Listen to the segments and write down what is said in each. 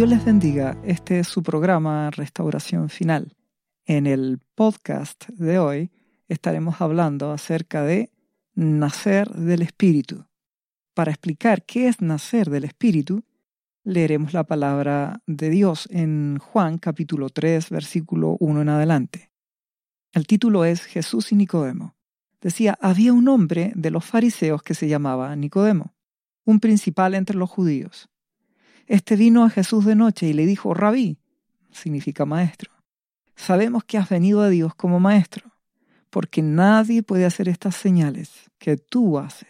Dios les bendiga. Este es su programa Restauración Final. En el podcast de hoy estaremos hablando acerca de nacer del Espíritu. Para explicar qué es nacer del Espíritu, leeremos la palabra de Dios en Juan capítulo 3, versículo 1 en adelante. El título es Jesús y Nicodemo. Decía, había un hombre de los fariseos que se llamaba Nicodemo, un principal entre los judíos. Este vino a Jesús de noche y le dijo, Rabí, significa maestro, sabemos que has venido a Dios como maestro, porque nadie puede hacer estas señales que tú haces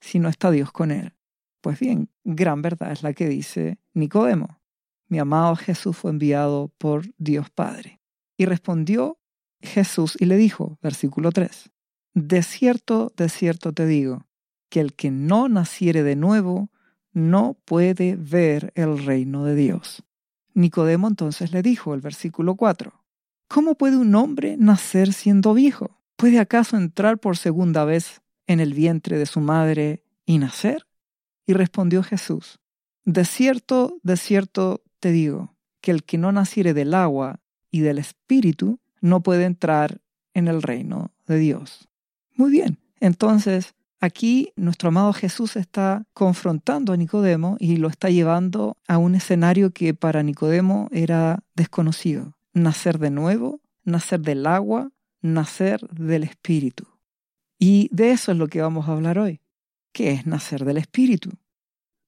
si no está Dios con él. Pues bien, gran verdad es la que dice Nicodemo. Mi amado Jesús fue enviado por Dios Padre. Y respondió Jesús y le dijo, versículo 3, De cierto, de cierto te digo, que el que no naciere de nuevo no puede ver el reino de Dios. Nicodemo entonces le dijo, el versículo 4, ¿Cómo puede un hombre nacer siendo viejo? ¿Puede acaso entrar por segunda vez en el vientre de su madre y nacer? Y respondió Jesús, De cierto, de cierto te digo, que el que no naciere del agua y del espíritu no puede entrar en el reino de Dios. Muy bien, entonces Aquí nuestro amado Jesús está confrontando a Nicodemo y lo está llevando a un escenario que para Nicodemo era desconocido. Nacer de nuevo, nacer del agua, nacer del Espíritu. Y de eso es lo que vamos a hablar hoy. ¿Qué es nacer del Espíritu?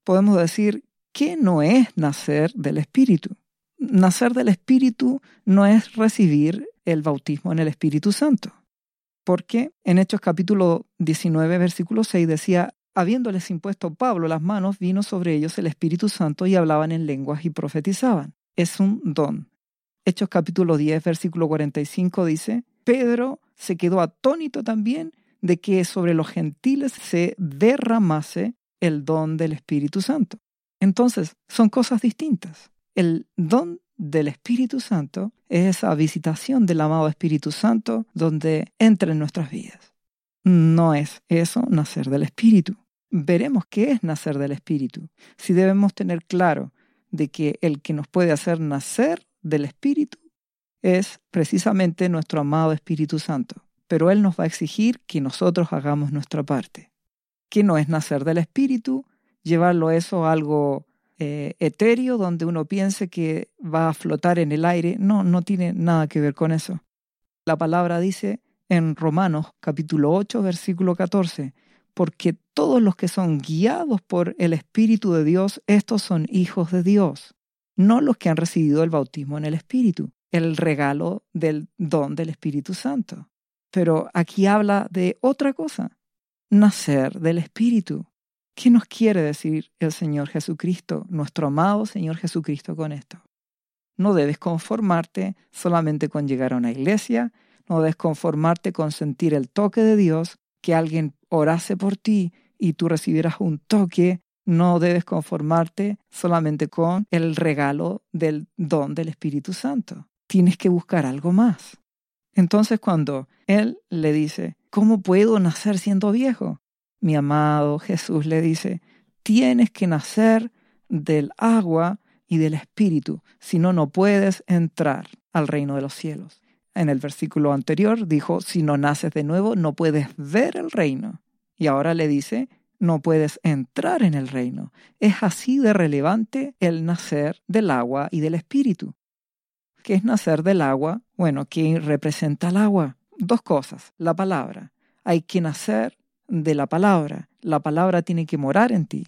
Podemos decir, ¿qué no es nacer del Espíritu? Nacer del Espíritu no es recibir el bautismo en el Espíritu Santo porque en Hechos capítulo 19, versículo 6 decía, habiéndoles impuesto Pablo las manos, vino sobre ellos el Espíritu Santo y hablaban en lenguas y profetizaban. Es un don. Hechos capítulo 10, versículo 45 dice, Pedro se quedó atónito también de que sobre los gentiles se derramase el don del Espíritu Santo. Entonces, son cosas distintas. El don del Espíritu Santo es esa visitación del amado Espíritu Santo donde entra en nuestras vidas. No es eso nacer del Espíritu. Veremos qué es nacer del Espíritu. Si debemos tener claro de que el que nos puede hacer nacer del Espíritu es precisamente nuestro amado Espíritu Santo. Pero Él nos va a exigir que nosotros hagamos nuestra parte. Que no es nacer del Espíritu, llevarlo eso a algo eh, etéreo donde uno piense que va a flotar en el aire. No, no tiene nada que ver con eso. La palabra dice en Romanos capítulo 8, versículo 14, porque todos los que son guiados por el Espíritu de Dios, estos son hijos de Dios, no los que han recibido el bautismo en el Espíritu, el regalo del don del Espíritu Santo. Pero aquí habla de otra cosa, nacer del Espíritu. ¿Qué nos quiere decir el Señor Jesucristo, nuestro amado Señor Jesucristo con esto? No debes conformarte solamente con llegar a una iglesia, no debes conformarte con sentir el toque de Dios, que alguien orase por ti y tú recibieras un toque, no debes conformarte solamente con el regalo del don del Espíritu Santo. Tienes que buscar algo más. Entonces cuando Él le dice, ¿cómo puedo nacer siendo viejo? Mi amado Jesús le dice, tienes que nacer del agua y del espíritu, si no, no puedes entrar al reino de los cielos. En el versículo anterior dijo, si no naces de nuevo, no puedes ver el reino. Y ahora le dice, no puedes entrar en el reino. Es así de relevante el nacer del agua y del espíritu. ¿Qué es nacer del agua? Bueno, ¿qué representa el agua? Dos cosas. La palabra. Hay que nacer de la palabra. La palabra tiene que morar en ti.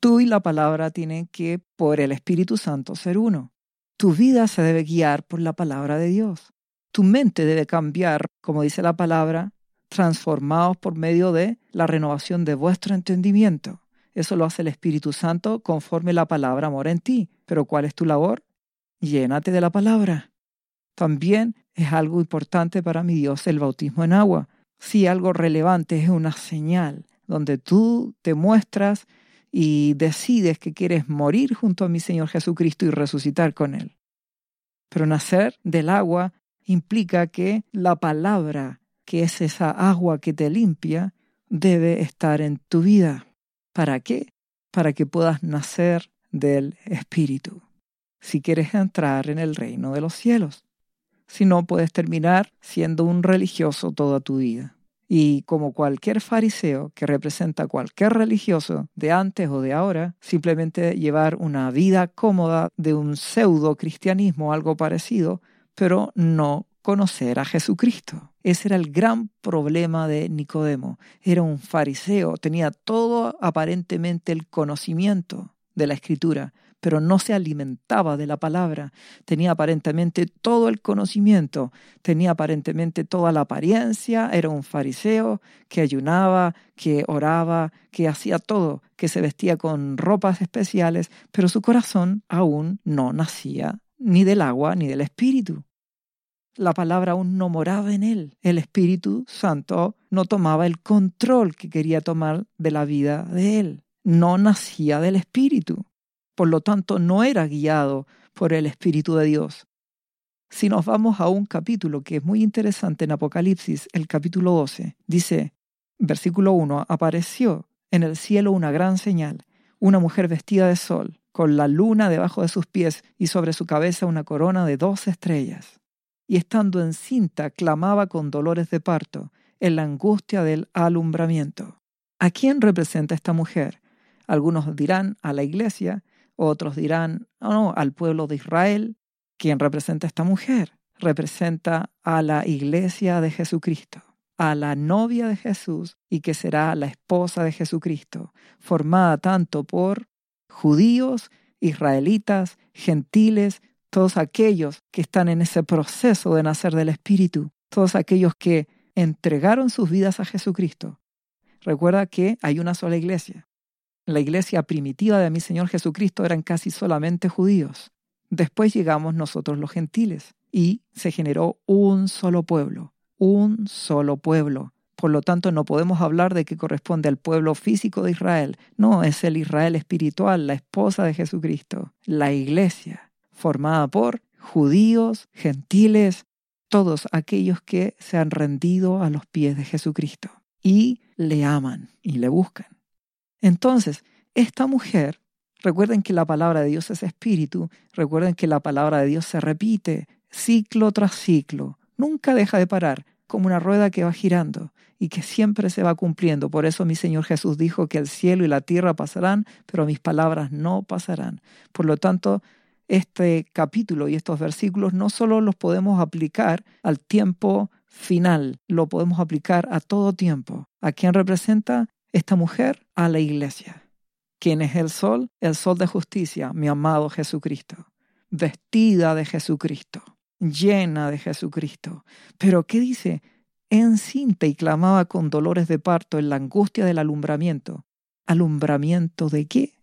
Tú y la palabra tienen que, por el Espíritu Santo, ser uno. Tu vida se debe guiar por la palabra de Dios. Tu mente debe cambiar, como dice la palabra, transformados por medio de la renovación de vuestro entendimiento. Eso lo hace el Espíritu Santo conforme la palabra mora en ti. Pero ¿cuál es tu labor? Llénate de la palabra. También es algo importante para mi Dios el bautismo en agua si algo relevante es una señal donde tú te muestras y decides que quieres morir junto a mi Señor Jesucristo y resucitar con Él. Pero nacer del agua implica que la palabra, que es esa agua que te limpia, debe estar en tu vida. ¿Para qué? Para que puedas nacer del Espíritu. si quieres entrar en el reino de los cielos. Si no, puedes terminar siendo un religioso toda tu vida. Y como cualquier fariseo que representa cualquier religioso de antes o de ahora, simplemente llevar una vida cómoda de un pseudo cristianismo, algo parecido, pero no conocer a Jesucristo. Ese era el gran problema de Nicodemo. Era un fariseo, tenía todo aparentemente el conocimiento de la escritura, pero no se alimentaba de la palabra. Tenía aparentemente todo el conocimiento, tenía aparentemente toda la apariencia, era un fariseo que ayunaba, que oraba, que hacía todo, que se vestía con ropas especiales, pero su corazón aún no nacía ni del agua ni del espíritu. La palabra aún no moraba en él. El Espíritu Santo no tomaba el control que quería tomar de la vida de él. No nacía del Espíritu por lo tanto no era guiado por el Espíritu de Dios. Si nos vamos a un capítulo que es muy interesante en Apocalipsis, el capítulo 12, dice, versículo 1, apareció en el cielo una gran señal, una mujer vestida de sol, con la luna debajo de sus pies y sobre su cabeza una corona de dos estrellas. Y estando encinta, clamaba con dolores de parto, en la angustia del alumbramiento. ¿A quién representa esta mujer? Algunos dirán a la iglesia, otros dirán, oh, no, al pueblo de Israel. ¿Quién representa a esta mujer? Representa a la iglesia de Jesucristo, a la novia de Jesús y que será la esposa de Jesucristo, formada tanto por judíos, israelitas, gentiles, todos aquellos que están en ese proceso de nacer del Espíritu, todos aquellos que entregaron sus vidas a Jesucristo. Recuerda que hay una sola iglesia, la iglesia primitiva de mi Señor Jesucristo eran casi solamente judíos. Después llegamos nosotros los gentiles y se generó un solo pueblo, un solo pueblo. Por lo tanto, no podemos hablar de que corresponde al pueblo físico de Israel. No, es el Israel espiritual, la esposa de Jesucristo, la iglesia, formada por judíos, gentiles, todos aquellos que se han rendido a los pies de Jesucristo y le aman y le buscan. Entonces, esta mujer, recuerden que la palabra de Dios es espíritu, recuerden que la palabra de Dios se repite ciclo tras ciclo, nunca deja de parar, como una rueda que va girando y que siempre se va cumpliendo. Por eso mi Señor Jesús dijo que el cielo y la tierra pasarán, pero mis palabras no pasarán. Por lo tanto, este capítulo y estos versículos no solo los podemos aplicar al tiempo final, lo podemos aplicar a todo tiempo. ¿A quién representa? Esta mujer a la iglesia. ¿Quién es el sol? El sol de justicia, mi amado Jesucristo. Vestida de Jesucristo, llena de Jesucristo. Pero ¿qué dice? Encinta y clamaba con dolores de parto en la angustia del alumbramiento. ¿Alumbramiento de qué?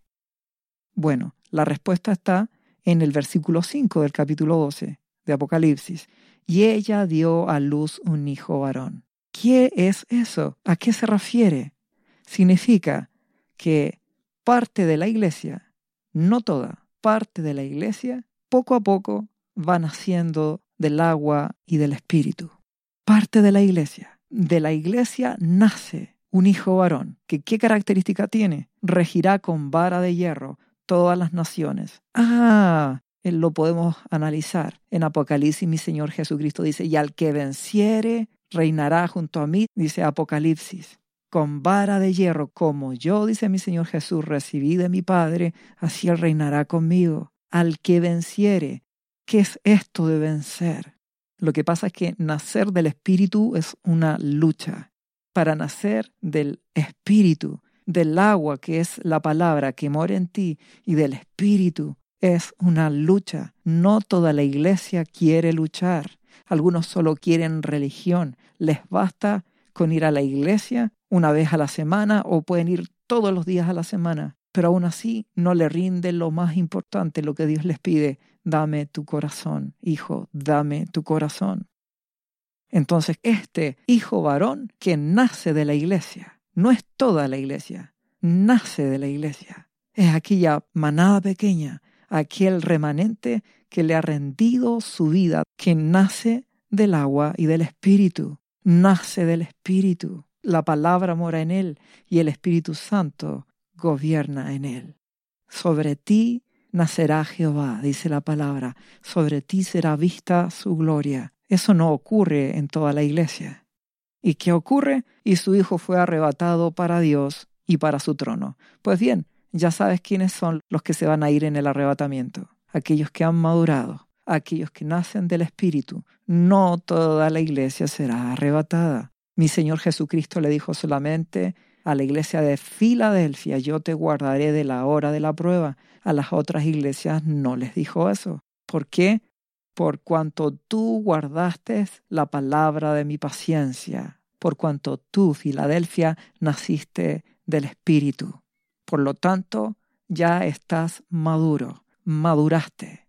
Bueno, la respuesta está en el versículo 5 del capítulo 12 de Apocalipsis. Y ella dio a luz un hijo varón. ¿Qué es eso? ¿A qué se refiere? Significa que parte de la iglesia, no toda, parte de la iglesia, poco a poco va naciendo del agua y del espíritu. Parte de la iglesia. De la iglesia nace un hijo varón, que qué característica tiene? Regirá con vara de hierro todas las naciones. Ah, lo podemos analizar. En Apocalipsis mi Señor Jesucristo dice, y al que venciere, reinará junto a mí, dice Apocalipsis con vara de hierro, como yo, dice mi Señor Jesús, recibí de mi Padre, así Él reinará conmigo. Al que venciere, ¿qué es esto de vencer? Lo que pasa es que nacer del Espíritu es una lucha. Para nacer del Espíritu, del agua que es la palabra que mora en ti y del Espíritu, es una lucha. No toda la iglesia quiere luchar. Algunos solo quieren religión. Les basta con ir a la iglesia una vez a la semana o pueden ir todos los días a la semana, pero aún así no le rinde lo más importante, lo que Dios les pide, dame tu corazón, hijo, dame tu corazón. Entonces, este hijo varón que nace de la iglesia, no es toda la iglesia, nace de la iglesia. Es aquella manada pequeña, aquel remanente que le ha rendido su vida, que nace del agua y del espíritu, nace del espíritu la palabra mora en él y el Espíritu Santo gobierna en él. Sobre ti nacerá Jehová, dice la palabra, sobre ti será vista su gloria. Eso no ocurre en toda la iglesia. ¿Y qué ocurre? Y su hijo fue arrebatado para Dios y para su trono. Pues bien, ya sabes quiénes son los que se van a ir en el arrebatamiento. Aquellos que han madurado, aquellos que nacen del Espíritu. No toda la iglesia será arrebatada. Mi Señor Jesucristo le dijo solamente a la iglesia de Filadelfia, yo te guardaré de la hora de la prueba. A las otras iglesias no les dijo eso. ¿Por qué? Por cuanto tú guardaste la palabra de mi paciencia, por cuanto tú, Filadelfia, naciste del Espíritu. Por lo tanto, ya estás maduro, maduraste.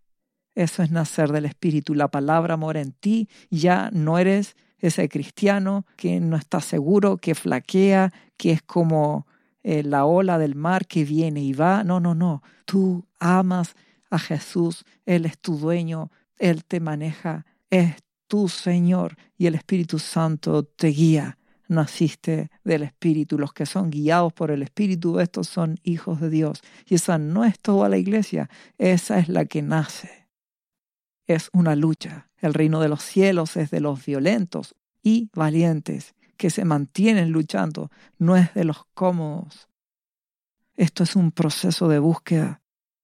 Eso es nacer del Espíritu. La palabra mora en ti, ya no eres ese cristiano que no está seguro, que flaquea, que es como eh, la ola del mar que viene y va. No, no, no. Tú amas a Jesús, Él es tu dueño, Él te maneja, es tu Señor y el Espíritu Santo te guía. Naciste del Espíritu. Los que son guiados por el Espíritu, estos son hijos de Dios. Y esa no es toda la iglesia, esa es la que nace. Es una lucha el reino de los cielos es de los violentos y valientes, que se mantienen luchando, no es de los cómodos. Esto es un proceso de búsqueda.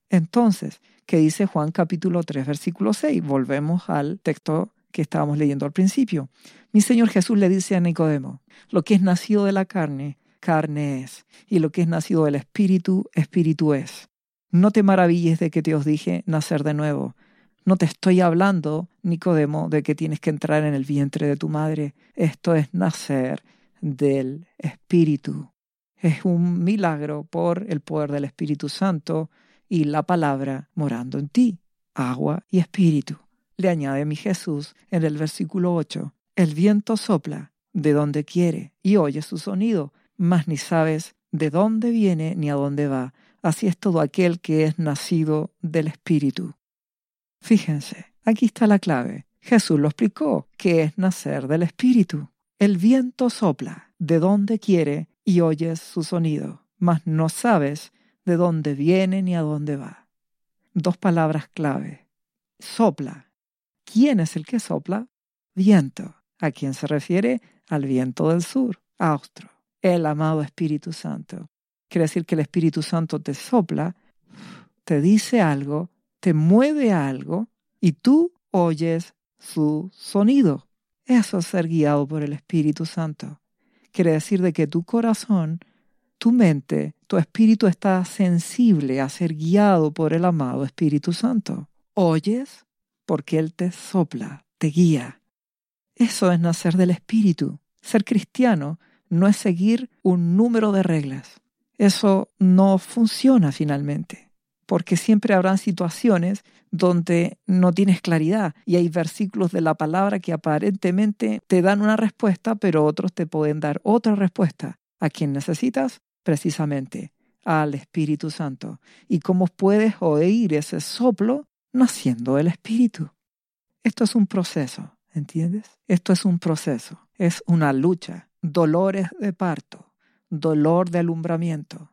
Entonces, ¿qué dice Juan capítulo 3, versículo 6? Volvemos al texto que estábamos leyendo al principio. Mi Señor Jesús le dice a Nicodemo, lo que es nacido de la carne, carne es, y lo que es nacido del Espíritu, Espíritu es. No te maravilles de que te os dije nacer de nuevo. No te estoy hablando, Nicodemo, de que tienes que entrar en el vientre de tu madre. Esto es nacer del Espíritu. Es un milagro por el poder del Espíritu Santo y la palabra morando en ti, agua y espíritu. Le añade mi Jesús en el versículo 8, el viento sopla de donde quiere y oye su sonido, mas ni sabes de dónde viene ni a dónde va. Así es todo aquel que es nacido del Espíritu. Fíjense, aquí está la clave. Jesús lo explicó, que es nacer del Espíritu. El viento sopla de donde quiere y oyes su sonido, mas no sabes de dónde viene ni a dónde va. Dos palabras clave. Sopla. ¿Quién es el que sopla? Viento. ¿A quién se refiere? Al viento del sur, austro. El amado Espíritu Santo. Quiere decir que el Espíritu Santo te sopla, te dice algo te mueve algo y tú oyes su sonido. Eso es ser guiado por el Espíritu Santo. Quiere decir de que tu corazón, tu mente, tu espíritu está sensible a ser guiado por el amado Espíritu Santo. Oyes porque Él te sopla, te guía. Eso es nacer del Espíritu. Ser cristiano no es seguir un número de reglas. Eso no funciona finalmente porque siempre habrán situaciones donde no tienes claridad y hay versículos de la palabra que aparentemente te dan una respuesta, pero otros te pueden dar otra respuesta. ¿A quién necesitas? Precisamente al Espíritu Santo. ¿Y cómo puedes oír ese soplo? Naciendo del Espíritu. Esto es un proceso, ¿entiendes? Esto es un proceso, es una lucha, dolores de parto, dolor de alumbramiento.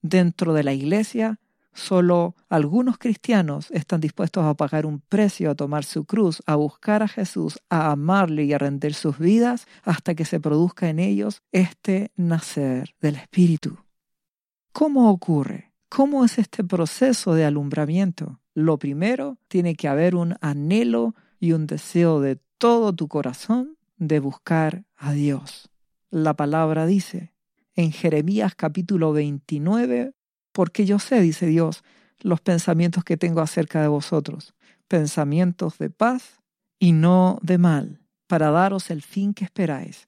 Dentro de la iglesia Solo algunos cristianos están dispuestos a pagar un precio, a tomar su cruz, a buscar a Jesús, a amarle y a rendir sus vidas hasta que se produzca en ellos este nacer del Espíritu. ¿Cómo ocurre? ¿Cómo es este proceso de alumbramiento? Lo primero, tiene que haber un anhelo y un deseo de todo tu corazón de buscar a Dios. La palabra dice en Jeremías capítulo 29, porque yo sé, dice Dios, los pensamientos que tengo acerca de vosotros, pensamientos de paz y no de mal, para daros el fin que esperáis.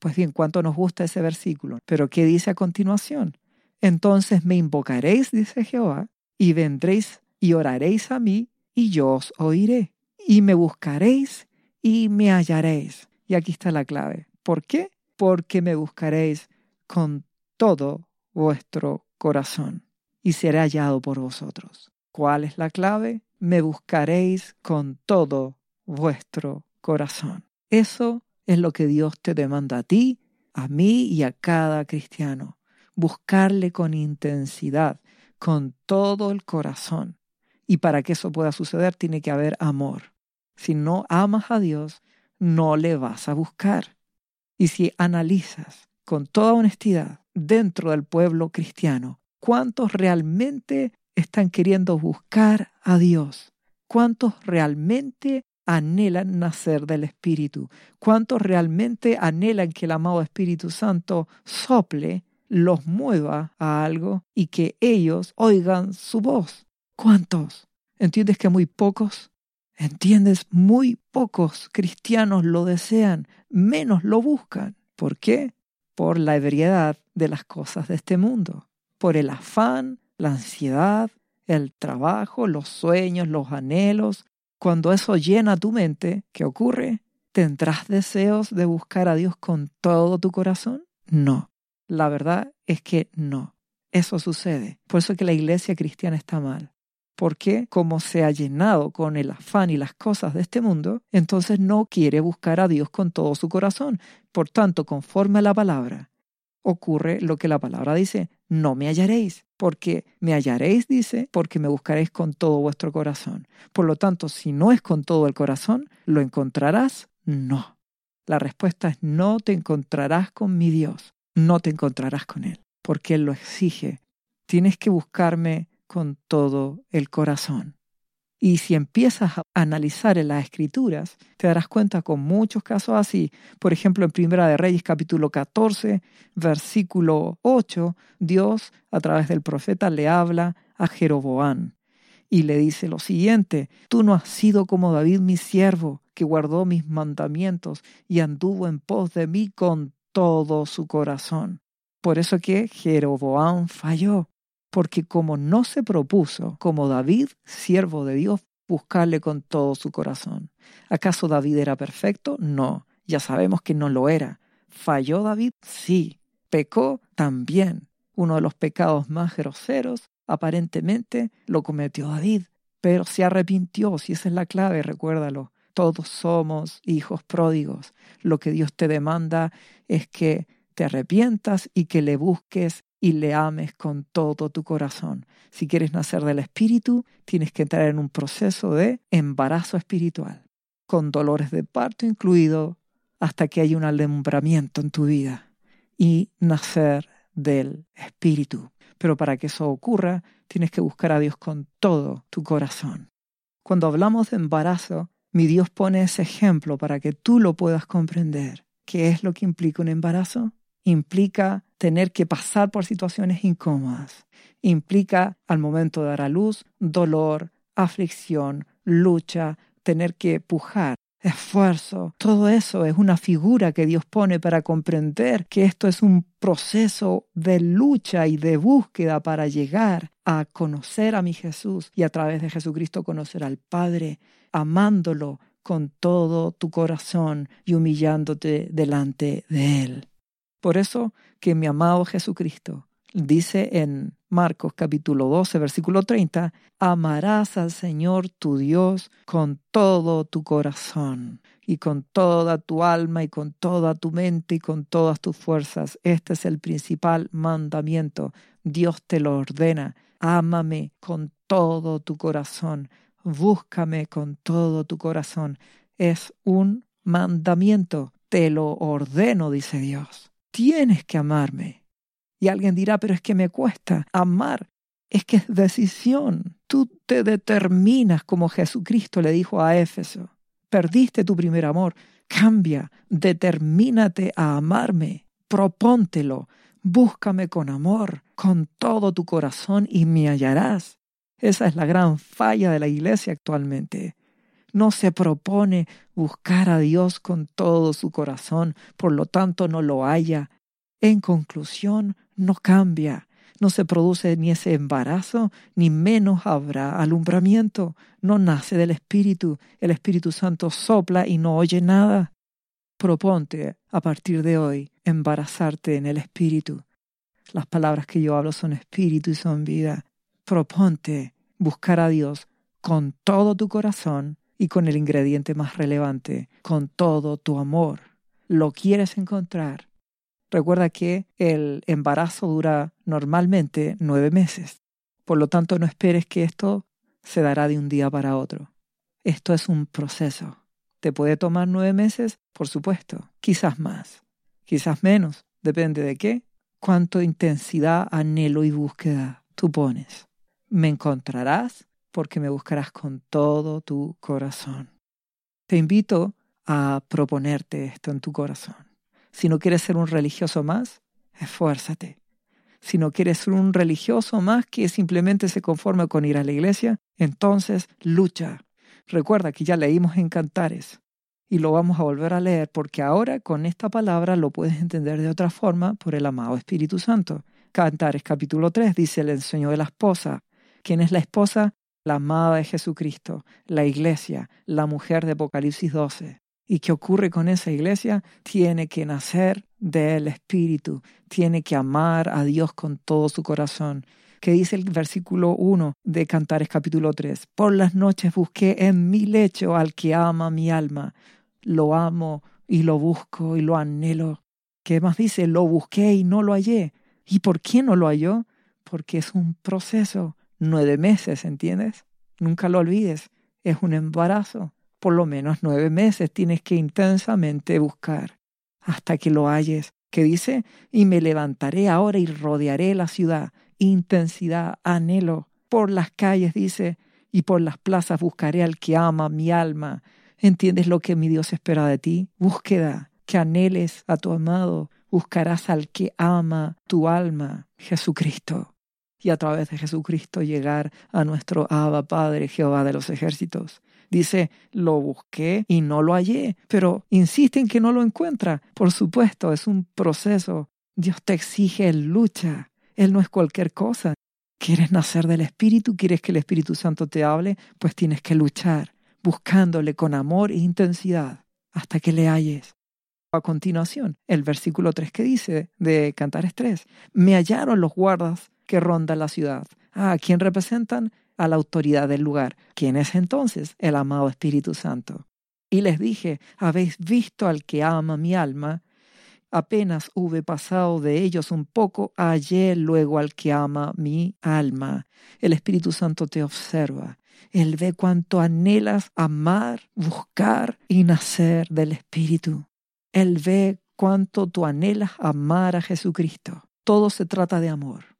Pues bien, cuánto nos gusta ese versículo. Pero ¿qué dice a continuación? Entonces me invocaréis, dice Jehová, y vendréis y oraréis a mí, y yo os oiré. Y me buscaréis y me hallaréis. Y aquí está la clave. ¿Por qué? Porque me buscaréis con todo vuestro corazón y seré hallado por vosotros. ¿Cuál es la clave? Me buscaréis con todo vuestro corazón. Eso es lo que Dios te demanda a ti, a mí y a cada cristiano. Buscarle con intensidad, con todo el corazón. Y para que eso pueda suceder tiene que haber amor. Si no amas a Dios, no le vas a buscar. Y si analizas con toda honestidad dentro del pueblo cristiano, ¿cuántos realmente están queriendo buscar a Dios? ¿Cuántos realmente anhelan nacer del Espíritu? ¿Cuántos realmente anhelan que el amado Espíritu Santo sople, los mueva a algo y que ellos oigan su voz? ¿Cuántos? ¿Entiendes que muy pocos? ¿Entiendes? Muy pocos cristianos lo desean, menos lo buscan. ¿Por qué? Por la ebriedad de las cosas de este mundo, por el afán, la ansiedad, el trabajo, los sueños, los anhelos. Cuando eso llena tu mente, ¿qué ocurre? ¿Tendrás deseos de buscar a Dios con todo tu corazón? No. La verdad es que no. Eso sucede. Por eso es que la iglesia cristiana está mal porque como se ha llenado con el afán y las cosas de este mundo, entonces no quiere buscar a Dios con todo su corazón. Por tanto, conforme a la palabra, ocurre lo que la palabra dice, no me hallaréis, porque me hallaréis, dice, porque me buscaréis con todo vuestro corazón. Por lo tanto, si no es con todo el corazón, ¿lo encontrarás? No. La respuesta es no te encontrarás con mi Dios, no te encontrarás con Él, porque Él lo exige. Tienes que buscarme con todo el corazón. Y si empiezas a analizar en las escrituras, te darás cuenta con muchos casos así. Por ejemplo, en Primera de Reyes capítulo 14, versículo 8, Dios a través del profeta le habla a Jeroboán y le dice lo siguiente, tú no has sido como David mi siervo, que guardó mis mandamientos y anduvo en pos de mí con todo su corazón. Por eso que Jeroboán falló porque como no se propuso, como David, siervo de Dios, buscarle con todo su corazón. ¿Acaso David era perfecto? No, ya sabemos que no lo era. ¿Falló David? Sí. ¿Pecó? También. Uno de los pecados más groseros, aparentemente, lo cometió David, pero se arrepintió, si esa es la clave, recuérdalo. Todos somos hijos pródigos. Lo que Dios te demanda es que te arrepientas y que le busques y le ames con todo tu corazón. Si quieres nacer del Espíritu, tienes que entrar en un proceso de embarazo espiritual, con dolores de parto incluido, hasta que haya un alumbramiento en tu vida y nacer del Espíritu. Pero para que eso ocurra, tienes que buscar a Dios con todo tu corazón. Cuando hablamos de embarazo, mi Dios pone ese ejemplo para que tú lo puedas comprender. ¿Qué es lo que implica un embarazo? implica tener que pasar por situaciones incómodas, implica al momento de dar a luz dolor, aflicción, lucha, tener que pujar, esfuerzo. Todo eso es una figura que Dios pone para comprender que esto es un proceso de lucha y de búsqueda para llegar a conocer a mi Jesús y a través de Jesucristo conocer al Padre, amándolo con todo tu corazón y humillándote delante de Él. Por eso que mi amado Jesucristo dice en Marcos capítulo 12, versículo 30, amarás al Señor tu Dios con todo tu corazón y con toda tu alma y con toda tu mente y con todas tus fuerzas. Este es el principal mandamiento. Dios te lo ordena. Ámame con todo tu corazón. Búscame con todo tu corazón. Es un mandamiento. Te lo ordeno, dice Dios tienes que amarme. Y alguien dirá, pero es que me cuesta. Amar es que es decisión. Tú te determinas como Jesucristo le dijo a Éfeso. Perdiste tu primer amor. Cambia, determínate a amarme. Propóntelo. Búscame con amor, con todo tu corazón y me hallarás. Esa es la gran falla de la iglesia actualmente. No se propone buscar a Dios con todo su corazón, por lo tanto no lo haya. En conclusión, no cambia, no se produce ni ese embarazo, ni menos habrá alumbramiento, no nace del Espíritu, el Espíritu Santo sopla y no oye nada. Proponte, a partir de hoy, embarazarte en el Espíritu. Las palabras que yo hablo son Espíritu y son vida. Proponte buscar a Dios con todo tu corazón y con el ingrediente más relevante, con todo tu amor. Lo quieres encontrar. Recuerda que el embarazo dura normalmente nueve meses. Por lo tanto, no esperes que esto se dará de un día para otro. Esto es un proceso. ¿Te puede tomar nueve meses? Por supuesto. Quizás más. Quizás menos. Depende de qué. Cuánto intensidad, anhelo y búsqueda tú pones. Me encontrarás porque me buscarás con todo tu corazón. Te invito a proponerte esto en tu corazón. Si no quieres ser un religioso más, esfuérzate. Si no quieres ser un religioso más que simplemente se conforme con ir a la iglesia, entonces lucha. Recuerda que ya leímos en Cantares y lo vamos a volver a leer porque ahora con esta palabra lo puedes entender de otra forma por el amado Espíritu Santo. Cantares capítulo 3 dice el ensueño de la esposa. ¿Quién es la esposa? La amada de Jesucristo, la iglesia, la mujer de Apocalipsis 12. ¿Y qué ocurre con esa iglesia? Tiene que nacer del Espíritu, tiene que amar a Dios con todo su corazón. ¿Qué dice el versículo 1 de Cantares capítulo 3? Por las noches busqué en mi lecho al que ama mi alma. Lo amo y lo busco y lo anhelo. ¿Qué más dice? Lo busqué y no lo hallé. ¿Y por qué no lo halló? Porque es un proceso. Nueve meses, ¿entiendes? Nunca lo olvides. Es un embarazo por lo menos nueve meses tienes que intensamente buscar hasta que lo halles. Que dice, y me levantaré ahora y rodearé la ciudad. Intensidad, anhelo. Por las calles, dice, y por las plazas buscaré al que ama mi alma. ¿Entiendes lo que mi Dios espera de ti? Búsqueda, que anheles a tu amado. Buscarás al que ama tu alma, Jesucristo. Y a través de Jesucristo llegar a nuestro Abba Padre, Jehová de los ejércitos. Dice, lo busqué y no lo hallé, pero insiste en que no lo encuentra. Por supuesto, es un proceso. Dios te exige lucha. Él no es cualquier cosa. ¿Quieres nacer del Espíritu? ¿Quieres que el Espíritu Santo te hable? Pues tienes que luchar, buscándole con amor e intensidad hasta que le halles. A continuación, el versículo 3 que dice de Cantares 3, me hallaron los guardas que rondan la ciudad. Ah, ¿a quién representan? a la autoridad del lugar. ¿Quién es entonces? El amado Espíritu Santo. Y les dije, habéis visto al que ama mi alma. Apenas hube pasado de ellos un poco, hallé luego al que ama mi alma. El Espíritu Santo te observa. Él ve cuánto anhelas amar, buscar y nacer del Espíritu. Él ve cuánto tú anhelas amar a Jesucristo. Todo se trata de amor.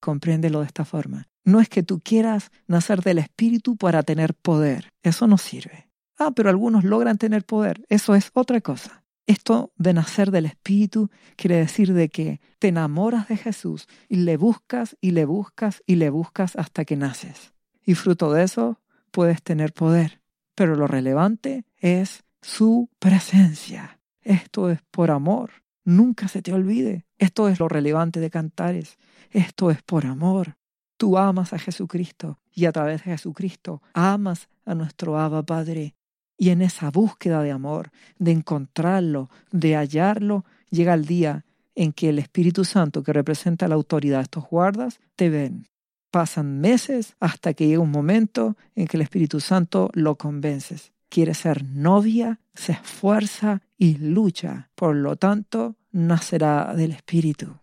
Compréndelo de esta forma. No es que tú quieras nacer del Espíritu para tener poder. Eso no sirve. Ah, pero algunos logran tener poder. Eso es otra cosa. Esto de nacer del Espíritu quiere decir de que te enamoras de Jesús y le buscas y le buscas y le buscas hasta que naces. Y fruto de eso puedes tener poder. Pero lo relevante es su presencia. Esto es por amor. Nunca se te olvide. Esto es lo relevante de cantares. Esto es por amor. Tú amas a Jesucristo y a través de Jesucristo amas a nuestro Abba Padre. Y en esa búsqueda de amor, de encontrarlo, de hallarlo, llega el día en que el Espíritu Santo, que representa la autoridad de estos guardas, te ven. Pasan meses hasta que llega un momento en que el Espíritu Santo lo convences. Quiere ser novia, se esfuerza y lucha. Por lo tanto, nacerá del Espíritu.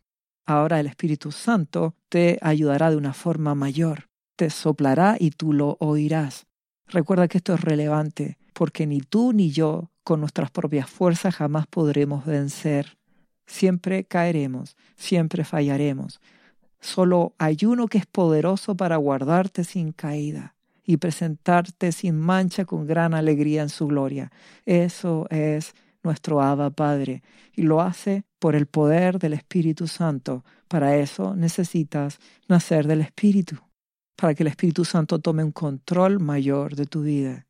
Ahora el Espíritu Santo te ayudará de una forma mayor, te soplará y tú lo oirás. Recuerda que esto es relevante, porque ni tú ni yo, con nuestras propias fuerzas, jamás podremos vencer. Siempre caeremos, siempre fallaremos. Solo hay uno que es poderoso para guardarte sin caída y presentarte sin mancha con gran alegría en su gloria. Eso es nuestro Abba Padre, y lo hace por el poder del Espíritu Santo. Para eso necesitas nacer del Espíritu, para que el Espíritu Santo tome un control mayor de tu vida.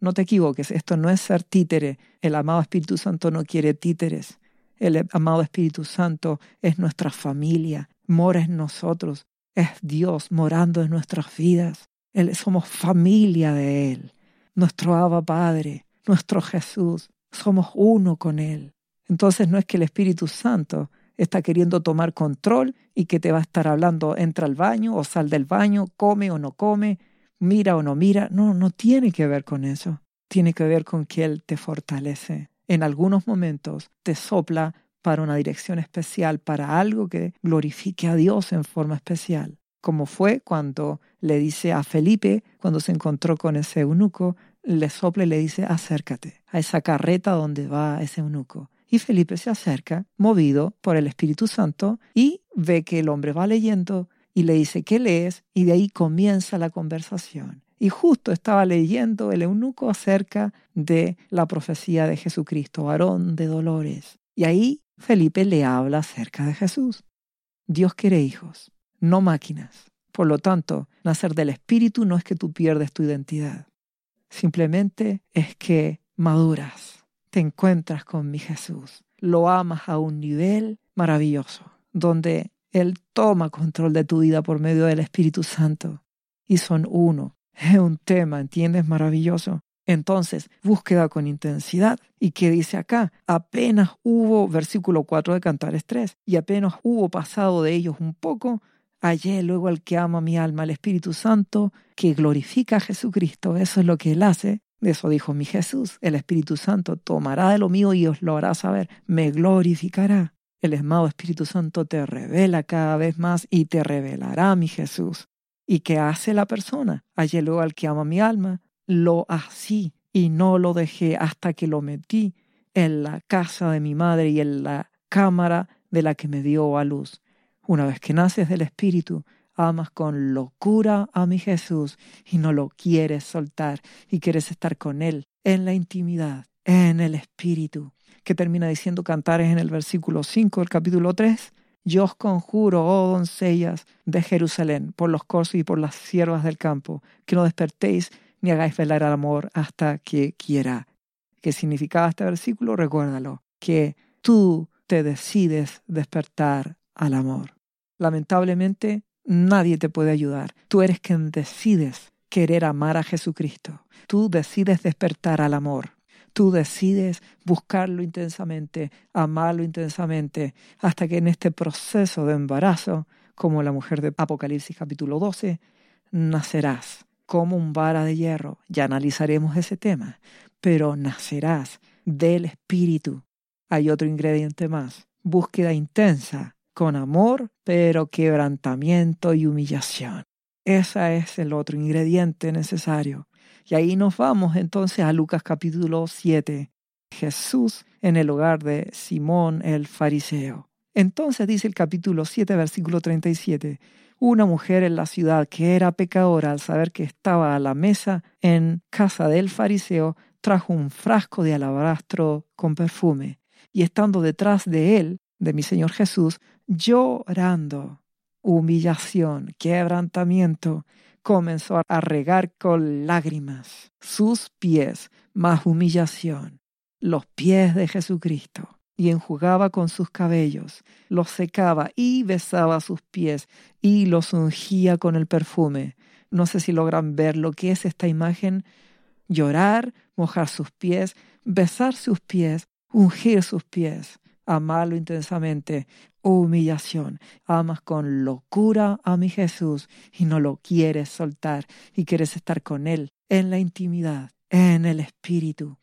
No te equivoques, esto no es ser títere. El amado Espíritu Santo no quiere títeres. El amado Espíritu Santo es nuestra familia, mora en nosotros, es Dios morando en nuestras vidas. Él, somos familia de Él, nuestro Abba Padre, nuestro Jesús, somos uno con Él. Entonces no es que el Espíritu Santo está queriendo tomar control y que te va a estar hablando, entra al baño o sal del baño, come o no come, mira o no mira. No, no tiene que ver con eso. Tiene que ver con que Él te fortalece. En algunos momentos te sopla para una dirección especial, para algo que glorifique a Dios en forma especial. como fue cuando le dice a Felipe, cuando se encontró con ese eunuco, le sopla y le dice, acércate a esa carreta donde va ese eunuco. Y Felipe se acerca, movido por el Espíritu Santo, y ve que el hombre va leyendo y le dice, ¿qué lees? Y de ahí comienza la conversación. Y justo estaba leyendo el eunuco acerca de la profecía de Jesucristo, varón de dolores. Y ahí Felipe le habla acerca de Jesús. Dios quiere hijos, no máquinas. Por lo tanto, nacer del Espíritu no es que tú pierdes tu identidad. Simplemente es que maduras, te encuentras con mi Jesús, lo amas a un nivel maravilloso, donde Él toma control de tu vida por medio del Espíritu Santo y son uno. Es un tema, ¿entiendes? Maravilloso. Entonces, búsqueda con intensidad. ¿Y qué dice acá? Apenas hubo, versículo 4 de Cantares 3, y apenas hubo pasado de ellos un poco, hallé luego al que ama mi alma, el Espíritu Santo, que glorifica a Jesucristo. Eso es lo que Él hace. Eso dijo mi Jesús. El Espíritu Santo tomará de lo mío y os lo hará saber. Me glorificará. El amado Espíritu Santo te revela cada vez más y te revelará mi Jesús. ¿Y qué hace la persona? Hallé luego al que ama mi alma, lo así y no lo dejé hasta que lo metí en la casa de mi madre y en la cámara de la que me dio a luz. Una vez que naces del Espíritu, amas con locura a mi Jesús y no lo quieres soltar y quieres estar con Él en la intimidad, en el Espíritu, que termina diciendo Cantares en el versículo 5 del capítulo 3. Yo os conjuro, oh doncellas de Jerusalén, por los corzos y por las siervas del campo, que no despertéis ni hagáis velar al amor hasta que quiera. ¿Qué significaba este versículo? Recuérdalo, que tú te decides despertar al amor. Lamentablemente, nadie te puede ayudar. Tú eres quien decides querer amar a Jesucristo. Tú decides despertar al amor. Tú decides buscarlo intensamente, amarlo intensamente, hasta que en este proceso de embarazo, como la mujer de Apocalipsis capítulo 12, nacerás como un vara de hierro. Ya analizaremos ese tema. Pero nacerás del Espíritu. Hay otro ingrediente más. Búsqueda intensa, con amor, pero quebrantamiento y humillación. Ese es el otro ingrediente necesario. Y ahí nos vamos entonces a Lucas capítulo 7. Jesús en el hogar de Simón el fariseo. Entonces dice el capítulo 7, versículo 37, una mujer en la ciudad que era pecadora al saber que estaba a la mesa en casa del fariseo, trajo un frasco de alabastro con perfume, y estando detrás de él, de mi Señor Jesús, llorando, humillación, quebrantamiento, comenzó a regar con lágrimas sus pies, más humillación, los pies de Jesucristo y enjugaba con sus cabellos, los secaba y besaba sus pies y los ungía con el perfume. No sé si logran ver lo que es esta imagen. Llorar, mojar sus pies, besar sus pies, ungir sus pies, amarlo intensamente, humillación. Amas con locura a mi Jesús y no lo quieres soltar y quieres estar con Él en la intimidad, en el Espíritu.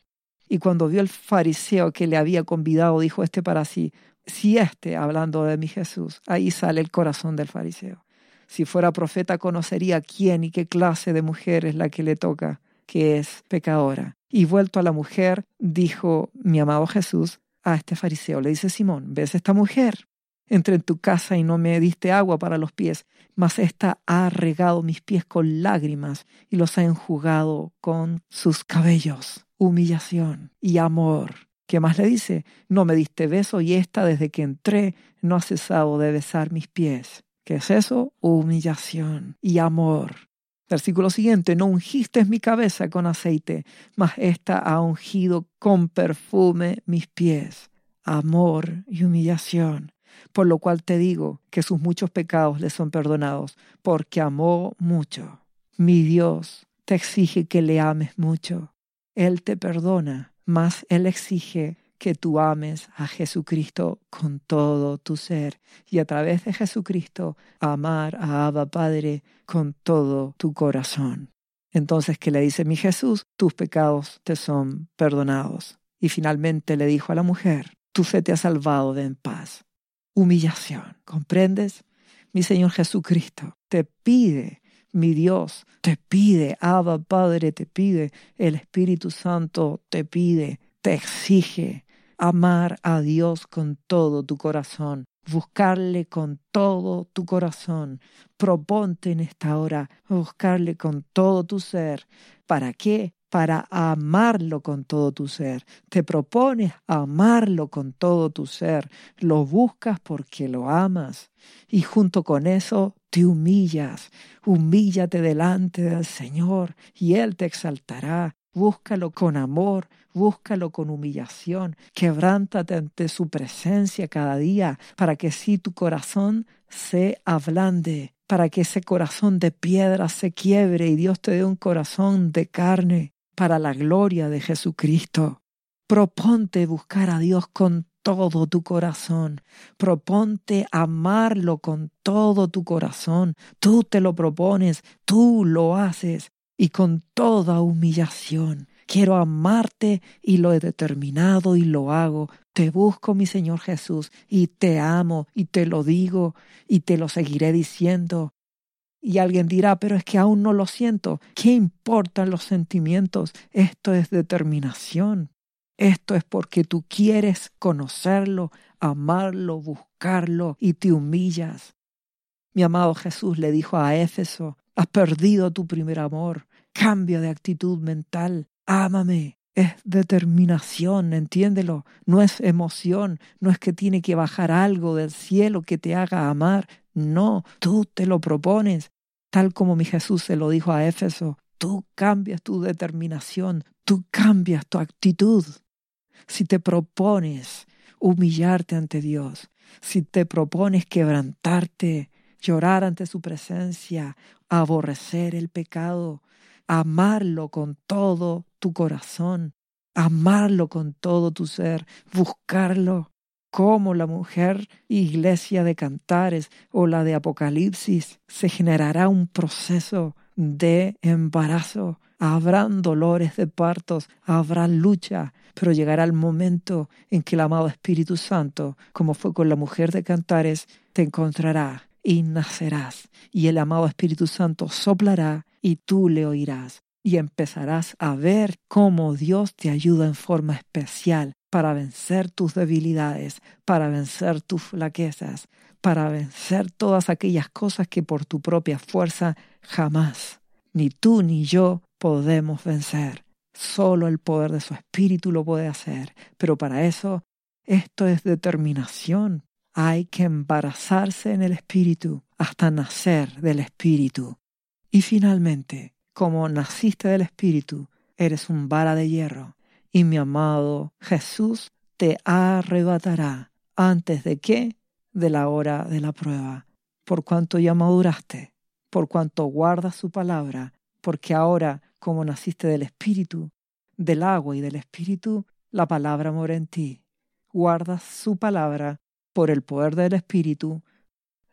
Y cuando vio el fariseo que le había convidado, dijo este para sí, si este, hablando de mi Jesús, ahí sale el corazón del fariseo. Si fuera profeta conocería quién y qué clase de mujer es la que le toca, que es pecadora. Y vuelto a la mujer, dijo mi amado Jesús a este fariseo, le dice Simón, ¿ves esta mujer? Entré en tu casa y no me diste agua para los pies, mas ésta ha regado mis pies con lágrimas y los ha enjugado con sus cabellos humillación y amor. ¿Qué más le dice? No me diste beso y esta desde que entré no ha cesado de besar mis pies. ¿Qué es eso? Humillación y amor. Versículo siguiente, no ungiste mi cabeza con aceite, mas ésta ha ungido con perfume mis pies. Amor y humillación. Por lo cual te digo que sus muchos pecados le son perdonados, porque amó mucho. Mi Dios te exige que le ames mucho. Él te perdona, mas Él exige que tú ames a Jesucristo con todo tu ser y a través de Jesucristo amar a Abba Padre con todo tu corazón. Entonces, ¿qué le dice mi Jesús? Tus pecados te son perdonados. Y finalmente le dijo a la mujer, tu fe te ha salvado de en paz. Humillación, ¿comprendes? Mi Señor Jesucristo te pide, mi Dios te pide, Abba Padre te pide, el Espíritu Santo te pide, te exige amar a Dios con todo tu corazón, buscarle con todo tu corazón. Proponte en esta hora buscarle con todo tu ser. ¿Para qué? Para amarlo con todo tu ser. Te propones amarlo con todo tu ser. Lo buscas porque lo amas. Y junto con eso te humillas. Humíllate delante del Señor y Él te exaltará. Búscalo con amor, búscalo con humillación, quebrántate ante su presencia cada día para que si tu corazón se ablande, para que ese corazón de piedra se quiebre y Dios te dé un corazón de carne para la gloria de Jesucristo. Proponte buscar a Dios con todo tu corazón. Proponte amarlo con todo tu corazón. Tú te lo propones, tú lo haces y con toda humillación. Quiero amarte y lo he determinado y lo hago. Te busco, mi Señor Jesús, y te amo y te lo digo y te lo seguiré diciendo. Y alguien dirá, pero es que aún no lo siento. ¿Qué importan los sentimientos? Esto es determinación. Esto es porque tú quieres conocerlo, amarlo, buscarlo y te humillas. Mi amado Jesús le dijo a Éfeso, has perdido tu primer amor, cambia de actitud mental, ámame. Es determinación, entiéndelo. No es emoción, no es que tiene que bajar algo del cielo que te haga amar. No, tú te lo propones, tal como mi Jesús se lo dijo a Éfeso. Tú cambias tu determinación, tú cambias tu actitud. Si te propones humillarte ante Dios, si te propones quebrantarte, llorar ante su presencia, aborrecer el pecado, amarlo con todo tu corazón, amarlo con todo tu ser, buscarlo como la mujer iglesia de cantares o la de Apocalipsis, se generará un proceso de embarazo. Habrán dolores de partos, habrá lucha, pero llegará el momento en que el amado Espíritu Santo, como fue con la mujer de cantares, te encontrará y nacerás, y el amado Espíritu Santo soplará y tú le oirás, y empezarás a ver cómo Dios te ayuda en forma especial para vencer tus debilidades, para vencer tus flaquezas, para vencer todas aquellas cosas que por tu propia fuerza jamás, ni tú ni yo podemos vencer. Solo el poder de su espíritu lo puede hacer, pero para eso esto es determinación, hay que embarazarse en el Espíritu hasta nacer del Espíritu. Y finalmente, como naciste del Espíritu, eres un vara de hierro, y mi amado Jesús te arrebatará antes de qué? De la hora de la prueba, por cuanto ya maduraste, por cuanto guardas su palabra, porque ahora, como naciste del Espíritu, del agua y del Espíritu, la palabra mora en ti. Guardas su palabra por el poder del Espíritu,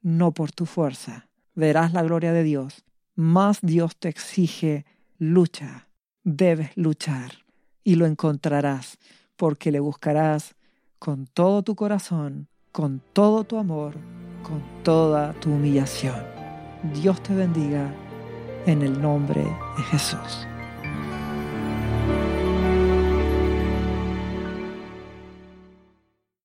no por tu fuerza. Verás la gloria de Dios. Más Dios te exige lucha. Debes luchar y lo encontrarás porque le buscarás con todo tu corazón, con todo tu amor, con toda tu humillación. Dios te bendiga en el nombre de Jesús.